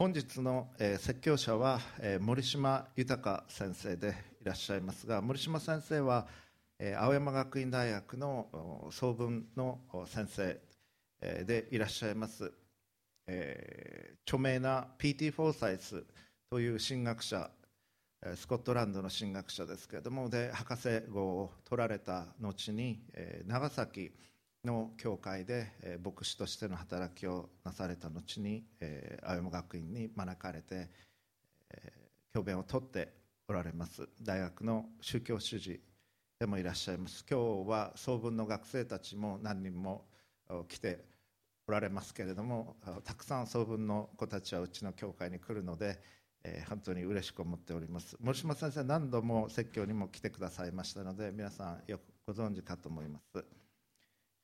本日の、えー、説教者は、えー、森島豊先生でいらっしゃいますが森島先生は、えー、青山学院大学の総文の先生、えー、でいらっしゃいます、えー、著名な P.T. フォーサイスという神学者スコットランドの神学者ですけれどもで博士号を取られた後に、えー、長崎の教会で、え牧師としての働きをなされた後に、え青山学院に招かれて、え教鞭を取っておられます。大学の宗教主事でもいらっしゃいます。今日は総文の学生たちも何人も来ておられますけれどもたくさん総文の子たちはうちの教会に来るので、え、本当に嬉しく思っております。森島先生何度も説教にも来てくださいましたので皆さんよくご存知かと思います。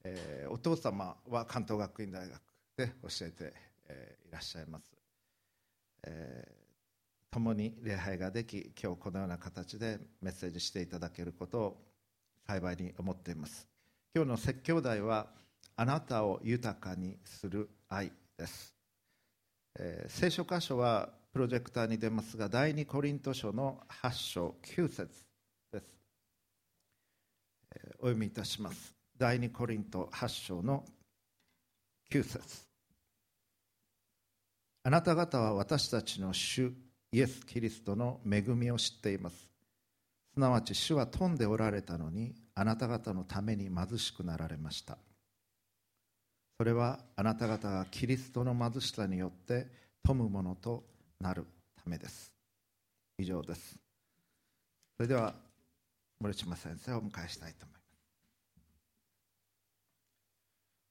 えー、お父様は関東学院大学で教えて、えー、いらっしゃいます、えー、共に礼拝ができ今日このような形でメッセージしていただけることを幸いに思っています。今日の説教題はあなたを豊かにする愛です、えー、聖書箇所はプロジェクターに出ますが第二コリント書の8章9節です、お読みいたします。第2コリント8章の9節。あなた方は私たちの主イエス・キリストの恵みを知っています。すなわち主は富んでおられたのにあなた方のために貧しくなられました。それはあなた方がキリストの貧しさによって富むものとなるためです。以上です。それでは森島先生をお迎えしたいと思います。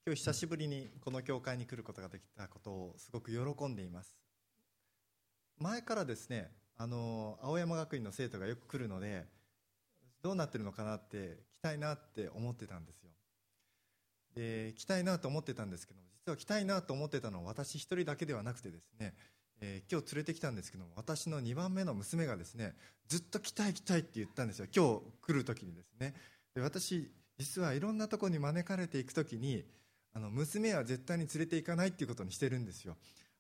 今日久しぶりにこの教会に来ることができたことをすごく喜んでいます。前からですねあの青山学院の生徒がよく来るのでどうなってるのかなって来たいなって思ってたんですよ。で来たいなと思ってたんですけど実は来たいなと思ってたのは私一人だけではなくてですね、えー、今日連れてきたんですけど私の2番目の娘がですねずっと来たい来たいって言ったんですよ。今日来る時にですね。で私実はいろんなところに招かれていく時にあの娘は絶対に連れて行かないっていうことにしてるんですよ。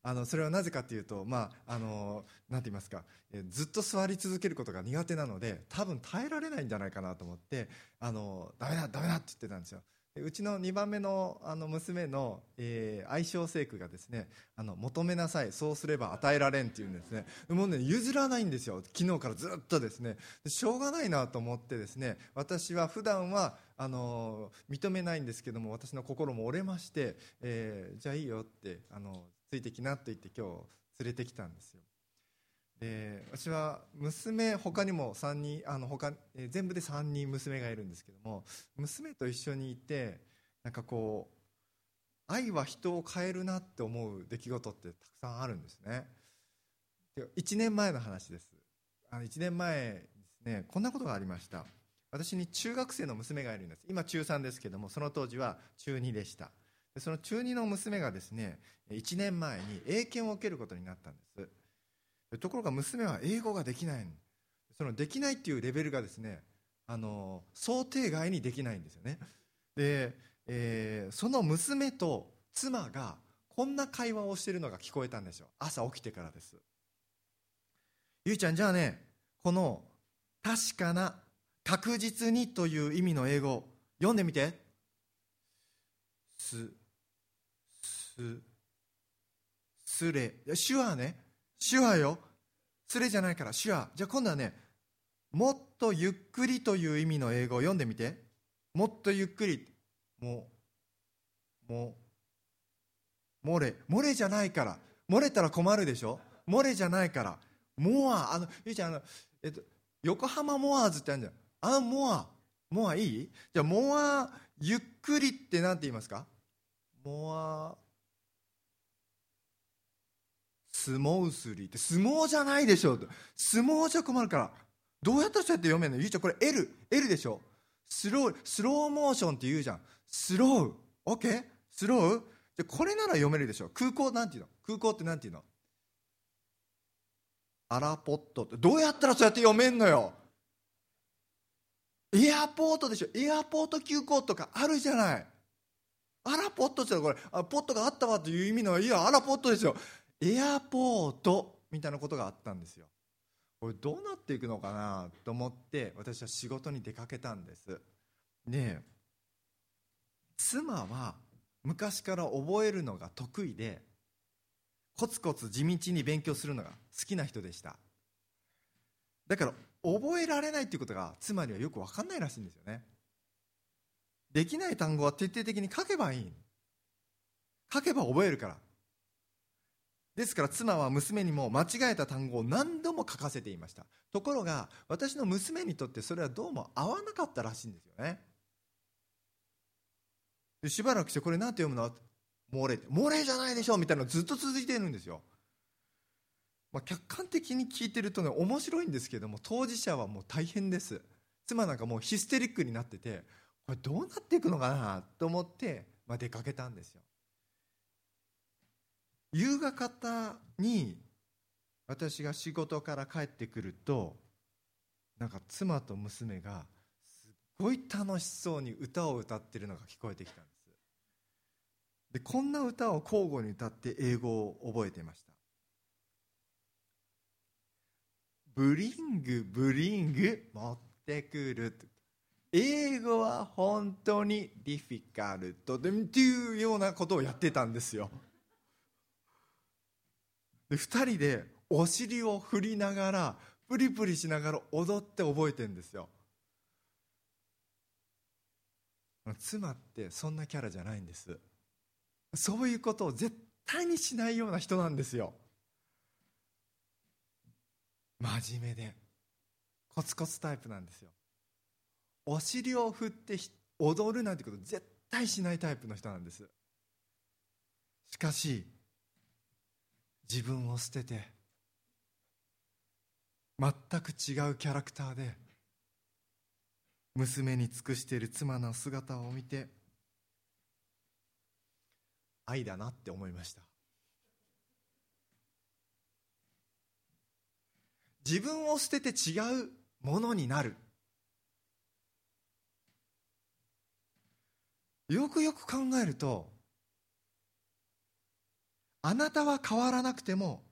あのそれはなぜかというと、まあ、あのなんて言いますか、えずっと座り続けることが苦手なので多分耐えられないんじゃないかなと思ってあのダメだダメだって言ってたんですよ。うちの2番目のあの娘の、えー、愛称聖句がですねあの求めなさいそうすれば与えられんっていうんですね。もうね譲らないんですよ。昨日からずっとですね。しょうがないなと思ってですね私は普段はあの認めないんですけども私の心も折れまして、えー、じゃあいいよってあのついてきなと言って今日連れてきたんですよ。で私は娘他にも3人あの他、えー、全部で3人娘がいるんですけども娘と一緒にいてなんかこう愛は人を変えるなって思う出来事ってたくさんあるんですね。1年前の話です。あの1年前ですねこんなことがありました。私に中学生の娘がいるんです。今中3ですけどもその当時は中2でした。その中2の娘がですね1年前に英検を受けることになったんです。ところが娘は英語ができない。そのできないっていうレベルがですねあの想定外にできないんですよね。で、えー、その娘と妻がこんな会話をしてるのが聞こえたんですよ。朝起きてからです。ゆいちゃんじゃあねこの確かな確実にという意味の英語読んでみて。すすすれ。手話ね。手話よ。すれじゃないから手話じゃあ今度はねもっとゆっくりという意味の英語を読んでみて。もっとゆっくり。もうも漏れ。漏れじゃないから。漏れたら困るでしょ？漏れじゃないから。モア。あのゆうちゃんあの、えっと、横浜モアーズってあるんじゃん。あモア。モアいい？じゃあモアゆっくりって何て言いますか？モア。相撲すりって相撲じゃないでしょと。相撲じゃ困るから。どうやったらそうやって読めるの？ゆうちゃんこれ L L でしょ？スロースローモーションって言うじゃん。スロー。オッケースロー？じゃこれなら読めるでしょ？空港なんていうの？空港ってなんていうの？アラポットって。どうやったらそうやって読めんのよ？エアポートでしょ？エアポート急行とかあるじゃない。アラポットってこれあポットがあったわという意味のいやアラポットですよエアポートみたいなことがあったんですよ。これどうなっていくのかなと思って私は仕事に出かけたんです。で妻は昔から覚えるのが得意でコツコツ地道に勉強するのが好きな人でした。だから覚えられないっていうことが妻にはよく分かんないらしいんですよね。できない単語は徹底的に書けばいい。書けば覚えるから。ですから妻は娘にも間違えた単語を何度も書かせていました。ところが私の娘にとってそれはどうも合わなかったらしいんですよね。しばらくしてこれ何て読むの？漏れ漏れじゃないでしょみたいなのずっと続いているんですよ、まあ、客観的に聞いてるとね面白いんですけども当事者はもう大変です。妻なんかもうヒステリックになっててこれどうなっていくのかなと思って、まあ、出かけたんですよ。夕方に私が仕事から帰ってくるとなんか妻と娘がすっごい楽しそうに歌を歌ってるのが聞こえてきたんです。でこんな歌を交互に歌って英語を覚えていました。ブリングブリング持ってくる英語は本当にディフィカルトでっていうようなことをやってたんですよ。で2人でお尻を振りながらプリプリしながら踊って覚えてるんですよ。妻ってそんなキャラじゃないんです。そういうことを絶対にしないような人なんですよ。真面目でコツコツタイプなんですよ。お尻を振って踊るなんてこと絶対しないタイプの人なんです。しかし自分を捨てて全く違うキャラクターで娘に尽くしている妻の姿を見て愛だなって思いました。自分を捨てて違うものになる。よくよく考えるとあなたは変わらなくても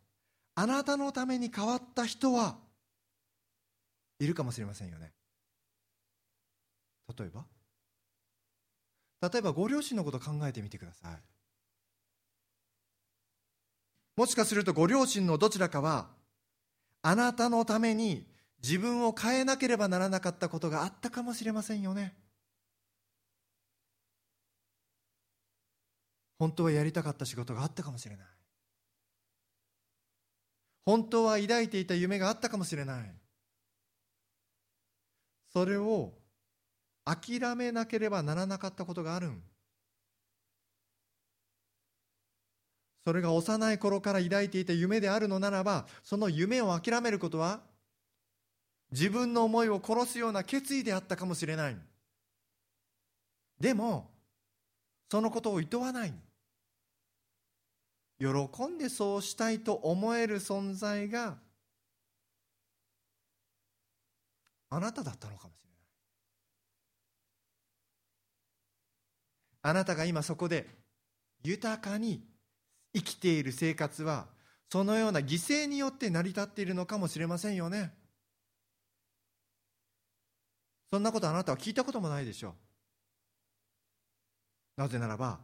あなたのために変わった人はいるかもしれませんよね。例えば？例えばご両親のこと考えてみてください。もしかするとご両親のどちらかはあなたのために自分を変えなければならなかったことがあったかもしれませんよね。本当はやりたかった仕事があったかもしれない。本当は抱いていた夢があったかもしれない。それを諦めなければならなかったことがある。それが幼い頃から抱いていた夢であるのならばその夢を諦めることは自分の思いを殺すような決意であったかもしれない。でもそのことを厭わない。喜んでそうしたいと思える存在があなただったのかもしれない。あなたが今そこで豊かに生きている生活はそのような犠牲によって成り立っているのかもしれませんよね。そんなことあなたは聞いたこともないでしょう。なぜならば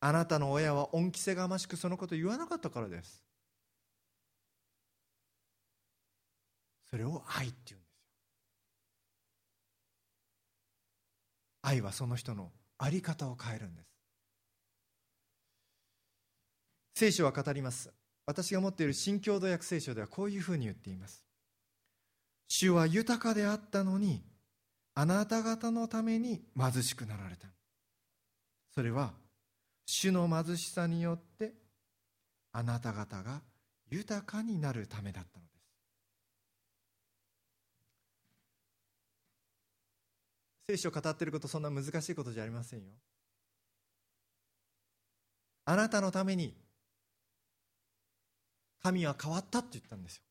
あなたの親は恩着せがましくそのことを言わなかったからです。それを愛って言うんですよ。愛はその人の在り方を変えるんです。聖書は語ります。私が持っている新共同訳聖書ではこういうふうに言っています。主は豊かであったのにあなた方のために貧しくなられた。それは主の貧しさによってあなた方が豊かになるためだったのです。聖書を語っていることそんな難しいことじゃありませんよ。あなたのために神は変わったって言ったんですよ。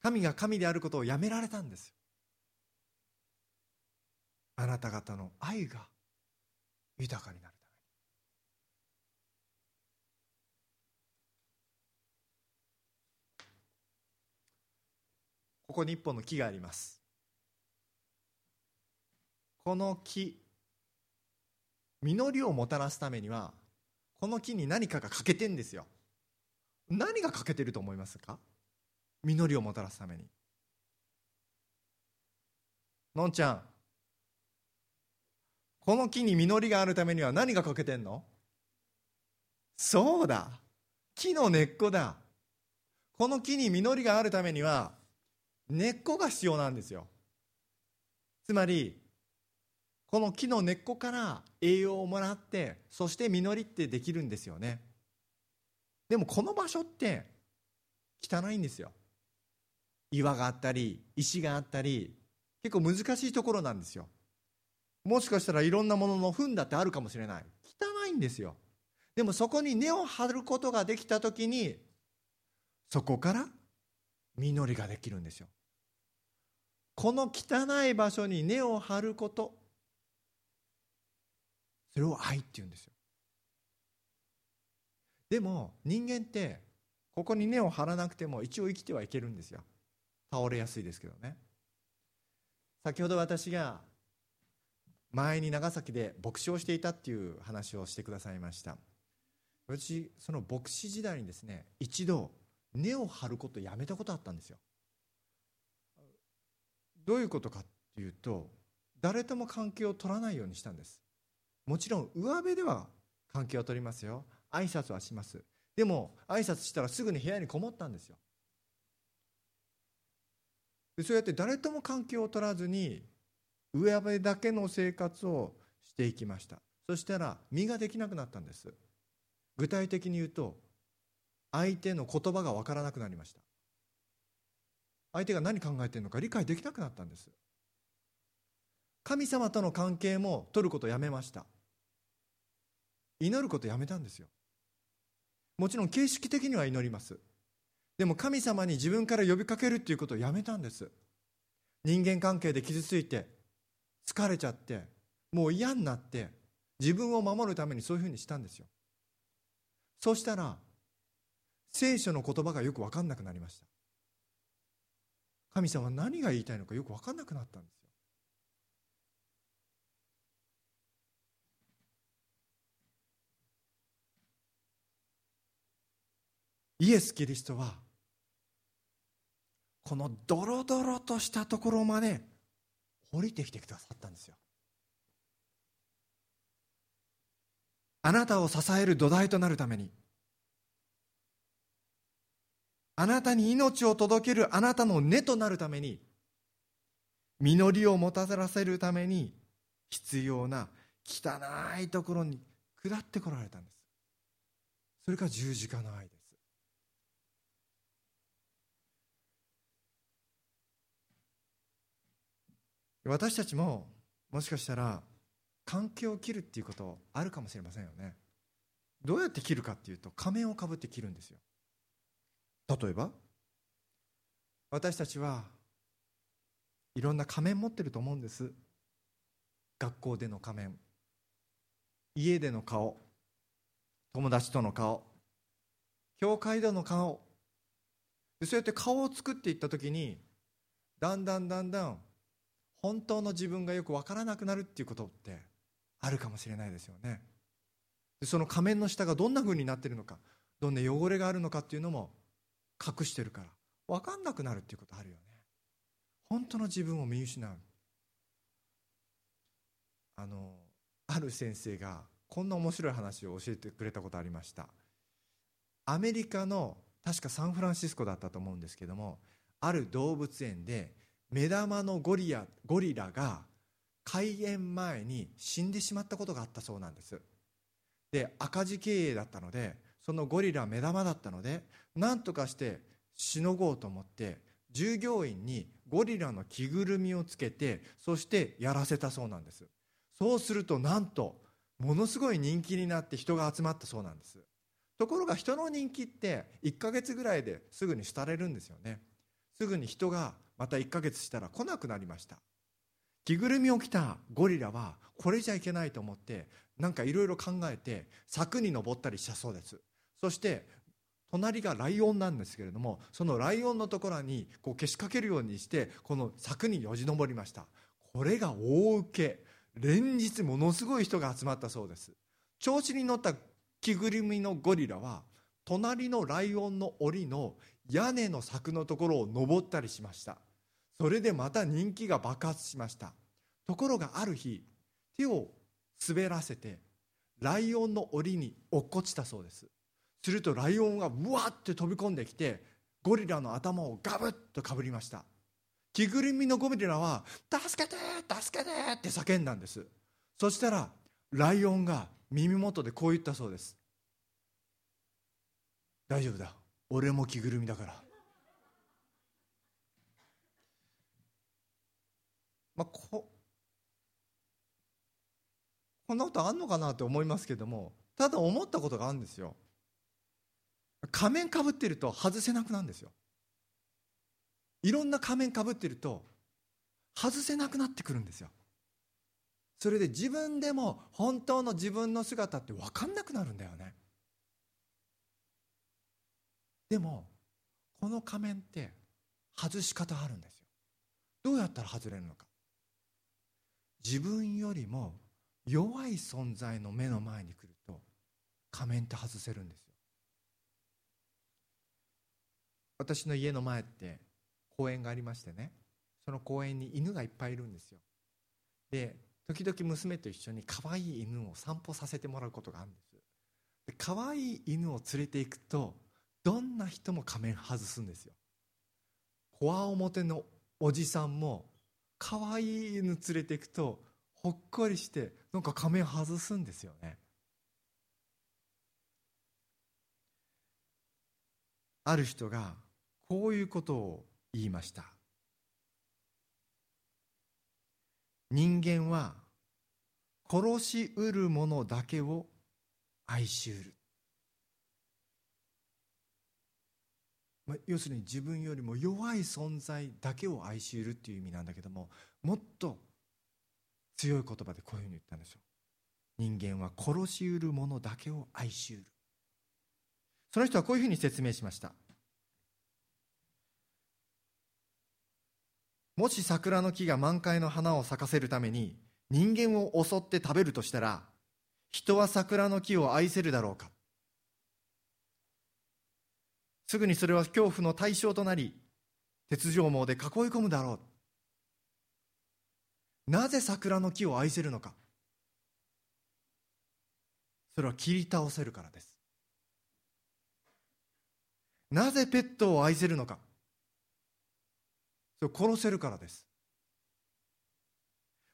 神が神であることをやめられたんですよ。あなた方の愛が豊かになるために。ここに一本の木があります。この木実りをもたらすためにはこの木に何かが欠けてんですよ。何が欠けてると思いますか？実りをもたらすために。のんちゃん。この木に実りがあるためには何が欠けてんの？そうだ。木の根っこだ。この木に実りがあるためには根っこが必要なんですよ。つまりこの木の根っこから栄養をもらってそして実りってできるんですよね。でもこの場所って汚いんですよ。岩があったり石があったり結構難しいところなんですよ。もしかしたらいろんなものの糞だってあるかもしれない。汚いんですよ。でもそこに根を張ることができた時にそこから実りができるんですよ。この汚い場所に根を張ることそれを愛って言うんですよ。でも人間ってここに根を張らなくても一応生きてはいけるんですよ。倒れやすいですけどね。先ほど私が前に長崎で牧師をしていたっていう話をしてくださいました。私その牧師時代にですね一度根を張ることをやめたことあったんですよ。どういうことかっていうと誰とも関係を取らないようにしたんです。もちろん上辺では関係を取りますよ。挨拶はします。でも挨拶したらすぐに部屋にこもったんですよ。でそうやって誰とも関係を取らずに上辺だけの生活をしていきました。そしたら身ができなくなったんです。具体的に言うと相手の言葉が分からなくなりました。相手が何考えてるのか理解できなくなったんです。神様との関係も取ることやめました。祈ることやめたんですよ。もちろん形式的には祈ります。でも神様に自分から呼びかけるっていうことをやめたんです。人間関係で傷ついて疲れちゃってもう嫌になって自分を守るためにそういうふうにしたんですよ。そうしたら聖書の言葉がよく分かんなくなりました。神様何が言いたいのかよく分かんなくなったんですよ。イエス・キリストはこのドロドロとしたところまで降りてきてくださったんですよ。あなたを支える土台となるために。あなたに命を届けるあなたの根となるために。実りをもたらせるために必要な汚いところに下ってこられたんです。それが十字架の愛です私たちももしかしたら関係を切るっていうことあるかもしれませんよね。どうやって切るかっていうと仮面をかぶって切るんですよ。例えば私たちはいろんな仮面持ってると思うんです。学校での仮面。家での顔。友達との顔。教会での顔。そうやって顔を作っていった時にだんだんだんだん本当の自分がよく分からなくなるっていうことってあるかもしれないですよね。その仮面の下がどんな風になってるのかどんな汚れがあるのかっていうのも隠してるから分かんなくなるっていうことあるよね。本当の自分を見失う。あのある先生がこんな面白い話を教えてくれたことありました。アメリカの確かサンフランシスコだったと思うんですけどもある動物園で目玉のゴリラゴリラが開園前に死んでしまったことがあったそうなんです。で赤字経営だったのでそのゴリラ目玉だったので何とかしてしのごうと思って従業員にゴリラの着ぐるみをつけてそしてやらせたそうなんです。そうするとなんとものすごい人気になって人が集まったそうなんです。ところが人の人気って1ヶ月ぐらいですぐに廃れるんですよね。すぐに人がまた1ヶ月したら来なくなりました。着ぐるみを着たゴリラはこれじゃいけないと思ってなんかいろいろ考えて柵に登ったりしたそうです。そして隣がライオンなんですけれどもそのライオンのところにこうけしかけるようにしてこの柵によじ登りました。これが大受け。連日ものすごい人が集まったそうです。調子に乗った着ぐるみのゴリラは隣のライオンの檻の屋根の柵のところを登ったりしました。それでまた人気が爆発しました。ところがある日手を滑らせてライオンの檻に落っこちたそうです。するとライオンがうわって飛び込んできてゴリラの頭をガブッとかぶりました。着ぐるみのゴリラは「助けて助けて!」って叫んだんです。そしたらライオンが耳元でこう言ったそうです。大丈夫だ。俺も着ぐるみだから。まあここんなことあんのかなって思いますけどもただ思ったことがあるんですよ。仮面かぶってると外せなくなるんですよ。いろんな仮面かぶってると外せなくなってくるんですよ。それで自分でも本当の自分の姿って分かんなくなるんだよね。でもこの仮面って外し方あるんですよ。どうやったら外れるのか。自分よりも弱い存在の目の前に来ると仮面って外せるんですよ。私の家の前って公園がありましてねその公園に犬がいっぱいいるんですよ。で時々娘と一緒に可愛い犬を散歩させてもらうことがあるんです。で可愛い犬を連れていくとどんな人も仮面外すんですよ。こわ表のおじさんも可愛い犬連れていくとほっこりしてなんか仮面外すんですよね。ある人がこういうことを言いました。人間は殺しうるものだけを愛しうる、まあ、要するに自分よりも弱い存在だけを愛しうるっていう意味なんだけどももっと強い言葉でこういうふうに言ったんですよ。人間は殺しうるものだけを愛しうる。その人はこういうふうに説明しました。もし桜の木が満開の花を咲かせるために人間を襲って食べるとしたら人は桜の木を愛せるだろうか。すぐにそれは恐怖の対象となり鉄条網で囲い込むだろう。なぜ桜の木を愛せるのか。それは切り倒せるからです。なぜペットを愛せるのか。それを殺せるからです。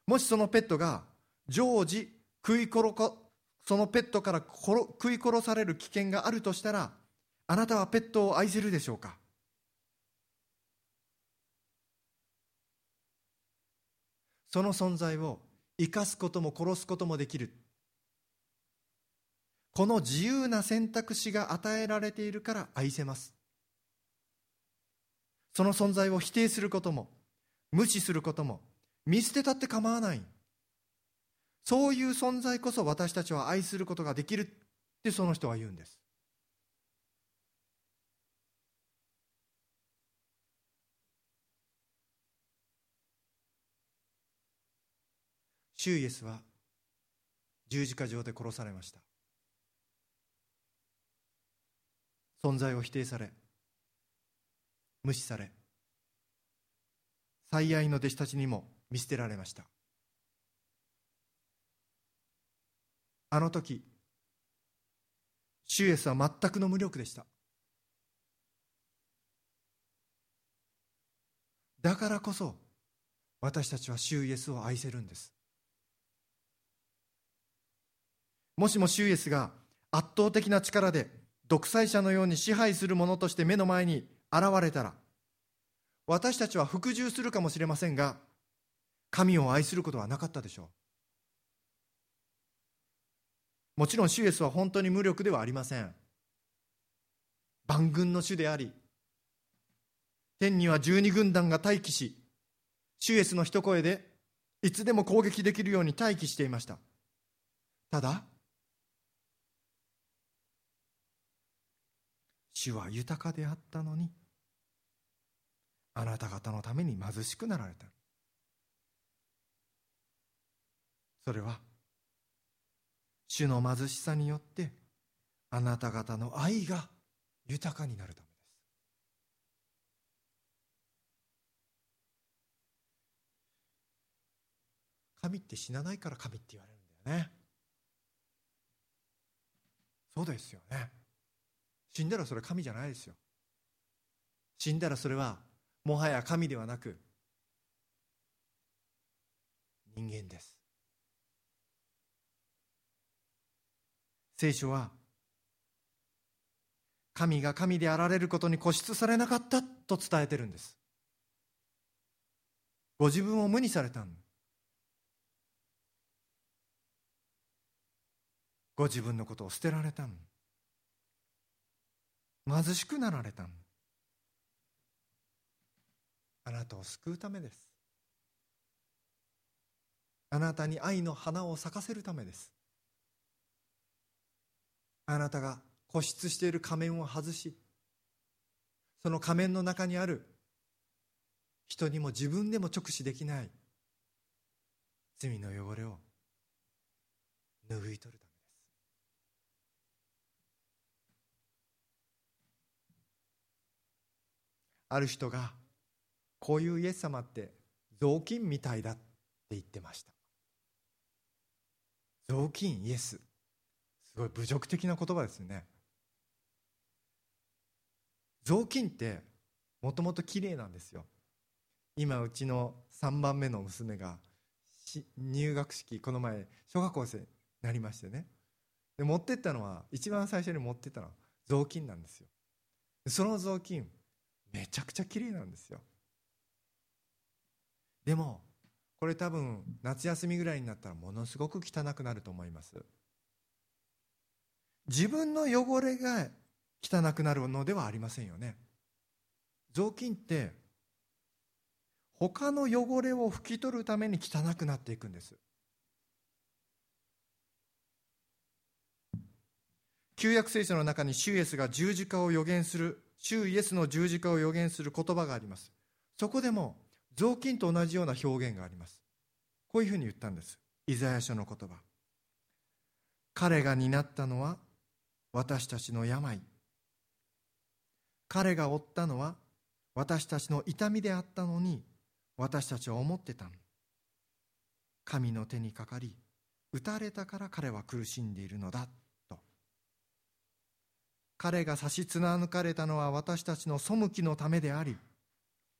もしそのペットが常時食い殺かそのペットから食い殺される危険があるとしたらあなたはペットを愛せるでしょうか？その存在を生かすことも殺すこともできる。この自由な選択肢が与えられているから愛せます。その存在を否定することも無視することも見捨てたって構わない。そういう存在こそ私たちは愛することができるってその人は言うんです。シュイエスは十字架上で殺されました。存在を否定され無視され最愛の弟子たちにも見捨てられました。あの時シュイエスは全くの無力でした。だからこそ私たちはシュイエスを愛せるんです。もしもシュイエスが圧倒的な力で独裁者のように支配する者として目の前に現れたら私たちは服従するかもしれませんが神を愛することはなかったでしょう。もちろんシュエスは本当に無力ではありません。万軍の主であり天には十二軍団が待機しシュエスの一声でいつでも攻撃できるように待機していました。ただ主は豊かであったのにあなた方のために貧しくなられた。それは主の貧しさによってあなた方の愛が豊かになるためです。神って死なないから神って言われるんだよね。そうですよね。死んだらそれ神じゃないですよ。死んだらそれはもはや神ではなく人間です。聖書は神が神であられることに固執されなかったと伝えてるんです。ご自分を無にされたご自分のことを捨てられたん貧しくなられたあなたを救うためです。あなたに愛の花を咲かせるためです。あなたが固執している仮面を外しその仮面の中にある人にも自分でも直視できない罪の汚れを拭い取るためですある人がこういうイエス様って雑巾みたいだって言ってました。雑巾イエス。すごい侮辱的な言葉ですよね。雑巾ってもともと綺麗なんですよ。今うちの3番目の娘が入学式この前小学校生になりましてね。で持ってったのは一番最初に持ってったのは雑巾なんですよ。その雑巾めちゃくちゃ綺麗なんですよ。でもこれ多分夏休みぐらいになったらものすごく汚くなると思います。自分の汚れが汚くなるのではありませんよね。雑巾って他の汚れを拭き取るために汚くなっていくんです。旧約聖書の中に主イエスが十字架を予言する主イエスの十字架を予言する言葉があります。そこでも雑巾と同じような表現があります。こういうふうに言ったんです。イザヤ書の言葉。彼が担ったのは私たちの病。彼が負ったのは私たちの痛みであったのに私たちは思ってた神の手にかかり打たれたから彼は苦しんでいるのだ。彼が差し貫かれたのは私たちの背きのためであり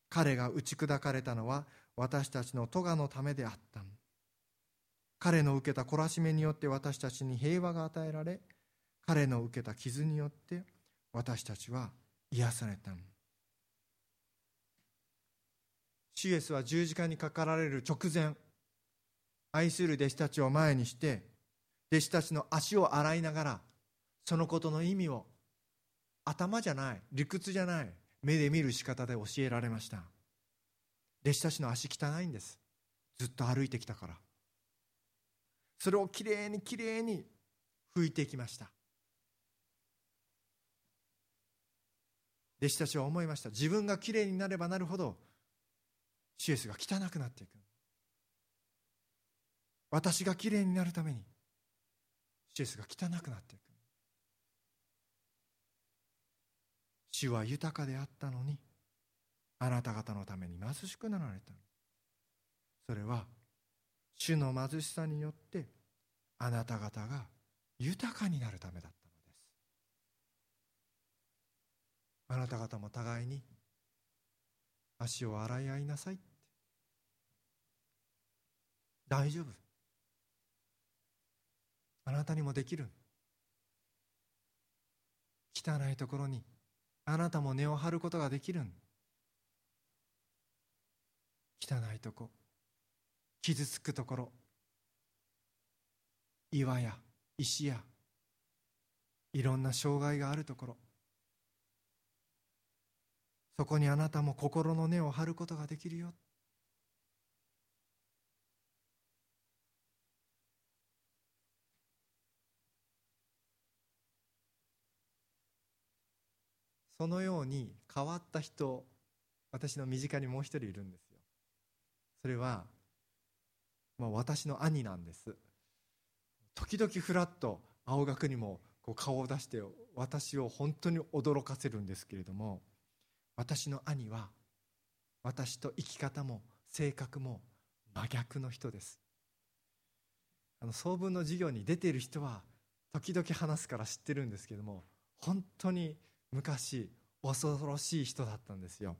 彼が打ち砕かれたのは私たちの咎のためであった。彼の受けた懲らしめによって私たちに平和が与えられ彼の受けた傷によって私たちは癒された。シュエスは十字架にかかられる直前愛する弟子たちを前にして弟子たちの足を洗いながらそのことの意味を頭じゃない理屈じゃない目で見る仕方で教えられました。弟子たちの足汚いんです。ずっと歩いてきたから。それをきれいにきれいに拭いていきました。弟子たちは思いました。自分がきれいになればなるほどシエスが汚くなっていく。私がきれいになるためにシエスが汚くなっていく。主は豊かであったのにあなた方のために貧しくなられた。それは主の貧しさによってあなた方が豊かになるためだったのです。あなた方も互いに足を洗い合いなさい大丈夫。あなたにもできる。汚いところにあなたも根を張ることができるん汚いとこ傷つくところ岩や石やいろんな障害があるところ。そこにあなたも心の根を張ることができるよ。そのように変わった人私の身近にもう一人いるんですよ。それは、まあ、私の兄なんです。時々ふらっと青学にもこう顔を出して私を本当に驚かせるんですけれども私の兄は私と生き方も性格も真逆の人です。あの総文の授業に出ている人は時々話すから知ってるんですけども本当に昔恐ろしい人だったんですよ。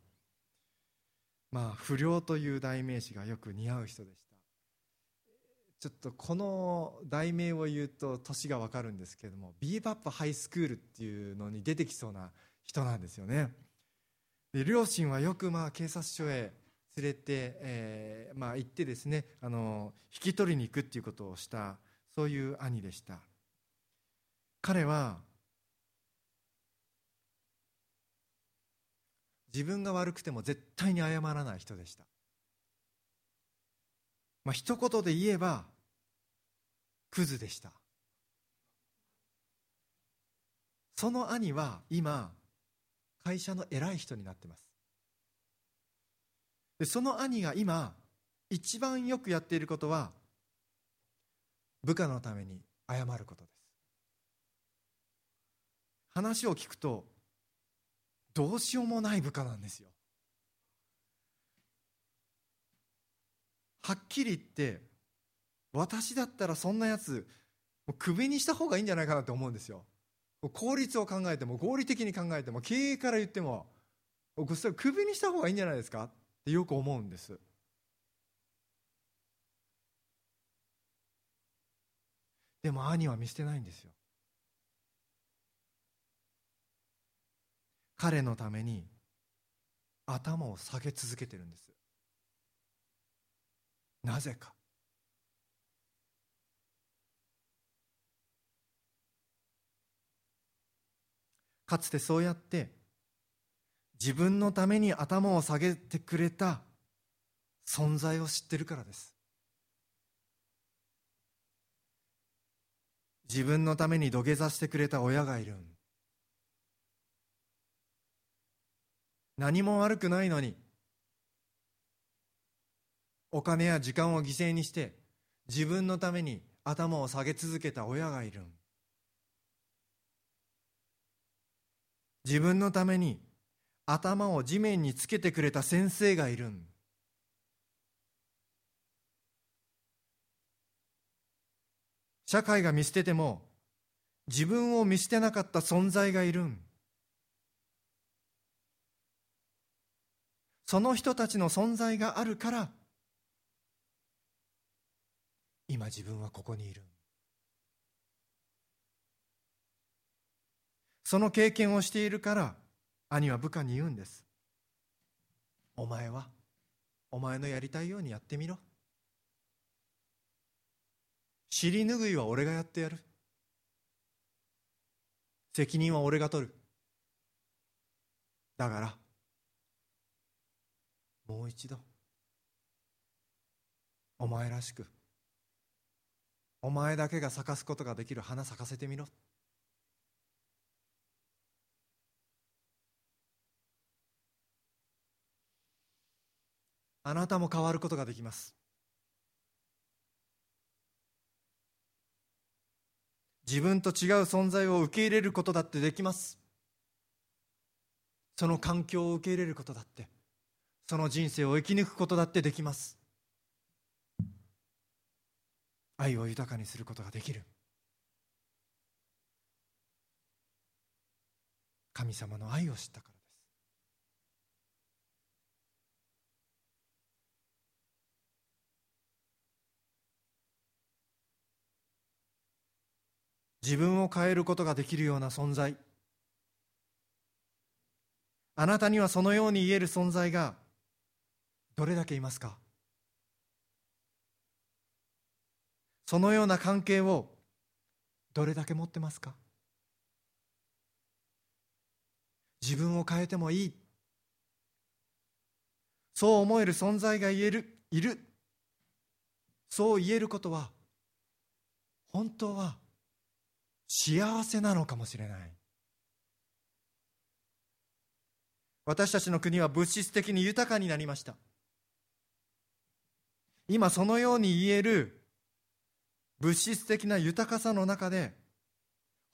まあ不良という代名詞がよく似合う人でした。ちょっとこの題名を言うと年が分かるんですけどもビーバップハイスクールっていうのに出てきそうな人なんですよね。で両親はよくまあ警察署へ連れて、えーまあ、行ってですねあの引き取りに行くっていうことをしたそういう兄でした。彼は自分が悪くても絶対に謝らない人でした、まあ一言で言えばクズでした。その兄は今会社の偉い人になってます。でその兄が今一番よくやっていることは部下のために謝ることです。話を聞くとどうしようもない部下なんですよ。はっきり言って私だったらそんなやつもうクビにした方がいいんじゃないかなと思うんですよ。効率を考えても合理的に考えても経営から言ってもそれクビにした方がいいんじゃないですかってよく思うんです。でも兄は見捨てないんですよ。彼のために頭を下げ続けてるんです。なぜか。かつてそうやって自分のために頭を下げてくれた存在を知ってるからです。自分のために土下座してくれた親がいるん何も悪くないのに。お金や時間を犠牲にして自分のために頭を下げ続けた親がいる。自分のために頭を地面につけてくれた先生がいる。社会が見捨てても自分を見捨てなかった存在がいる。んその人たちの存在があるから今自分はここにいる。その経験をしているから兄は部下に言うんです。お前はお前のやりたいようにやってみろ。尻拭いは俺がやってやる。責任は俺が取る。だからもう一度。お前らしく。お前だけが咲かすことができる花咲かせてみろ。あなたも変わることができます。自分と違う存在を受け入れることだってできます。その環境を受け入れることだって。その人生を生き抜くことだってできます。愛を豊かにすることができる。神様の愛を知ったからです。自分を変えることができるような存在。あなたにはそのように言える存在がどれだけいますか？そのような関係をどれだけ持ってますか？自分を変えてもいい。そう思える存在が言えるいる。そう言えることは本当は幸せなのかもしれない。私たちの国は物質的に豊かになりました。今そのように言える物質的な豊かさの中で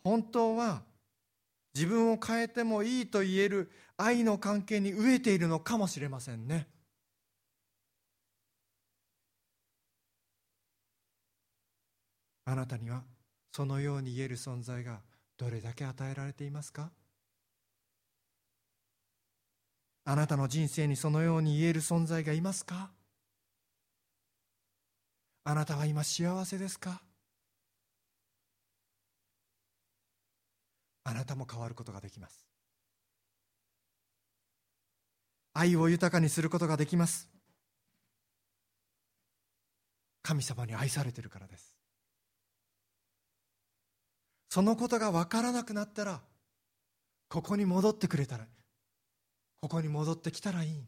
本当は自分を変えてもいいと言える愛の関係に飢えているのかもしれませんね。あなたにはそのように言える存在がどれだけ与えられていますか？あなたの人生にそのように言える存在がいますか？あなたは今幸せですか？あなたも変わることができます。愛を豊かにすることができます。神様に愛されてるからです。そのことが分からなくなったらここに戻ってくれたらここに戻ってきたらいい。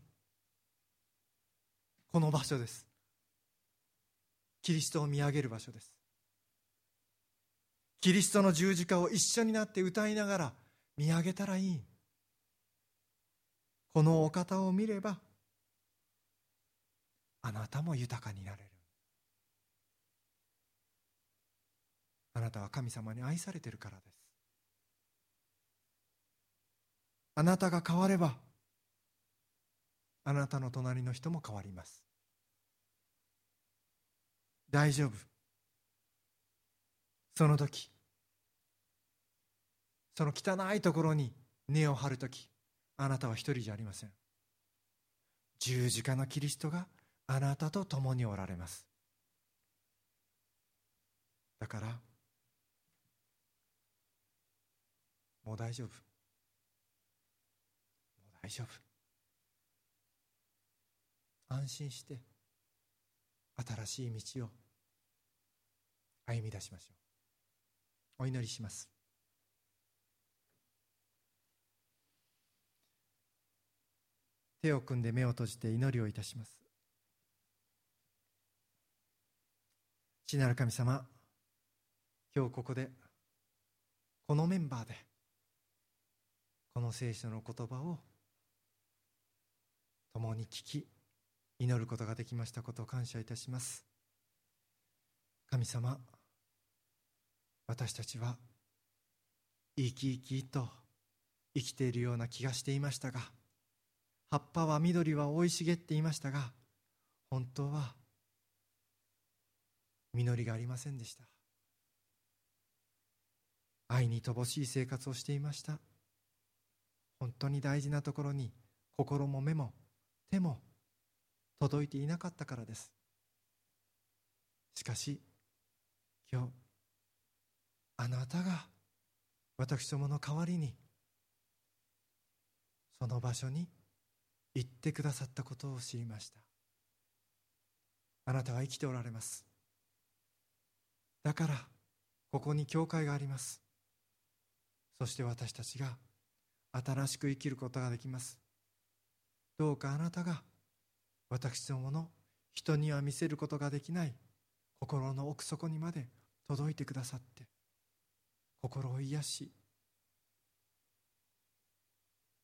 この場所です。キリストを見上げる場所です。キリストの十字架を一緒になって歌いながら見上げたらいい。このお方を見ればあなたも豊かになれる。あなたは神様に愛されてるからです。あなたが変わればあなたの隣の人も変わります。大丈夫。その時。その汚いところに根を張る時。あなたは一人じゃありません。十字架のキリストがあなたと共におられます。だからもう大丈夫。もう大丈夫。安心して。新しい道を歩み出しましょう。お祈りします。手を組んで目を閉じて祈りをいたします。父なる神様今日ここでこのメンバーでこの聖書の言葉を共に聞き祈ることができましたことを感謝いたします。神様私たちは生き生きと生きているような気がしていましたが葉っぱは緑は生い茂っていましたが本当は実りがありませんでした。愛に乏しい生活をしていました。本当に大事なところに心も目も手も届いていなかったからです。しかし今日あなたが私どもの代わりにその場所に行ってくださったことを知りました。あなたは生きておられます。だからここに教会があります。そして私たちが新しく生きることができます。どうかあなたが私どもの人には見せることができない。心の奥底にまで届いてくださって。心を癒し。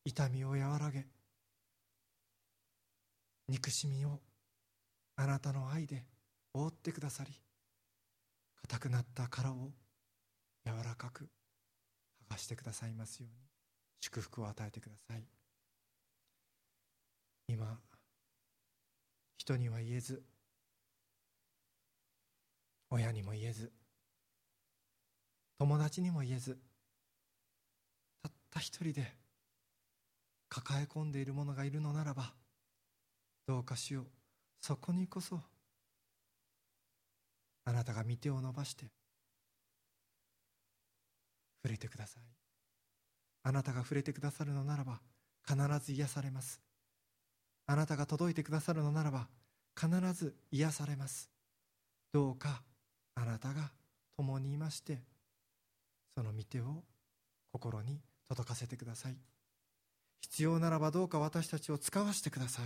痛みを和らげ。憎しみをあなたの愛で覆ってくださり硬くなった殻を柔らかく剥がしてくださいますように。祝福を与えてください。今人には言えず親にも言えず友達にも言えずたった一人で抱え込んでいる者がいるのならばどうかしよう。そこにこそあなたが御手を伸ばして触れてください。あなたが触れてくださるのならば必ず癒されます。あなたが届いてくださるのならば必ず癒されます。どうかあなたが共にいましてその御手を心に届かせてください。必要ならばどうか私たちを使わせてください。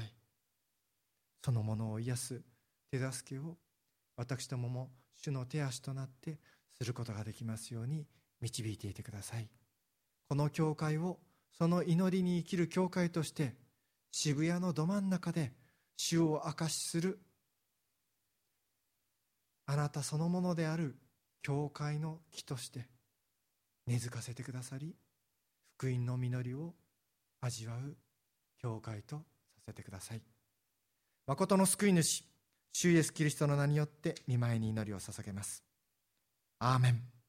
そのものを癒す手助けを私どもも主の手足となってすることができますように導いていてください。この教会をその祈りに生きる教会として渋谷のど真ん中で主を証しするあなたそのものである教会の木として根付かせてくださり福音の実りを味わう教会とさせてください。誠の救い主主イエスキリストの名によって見舞いに祈りを捧げます。アーメン。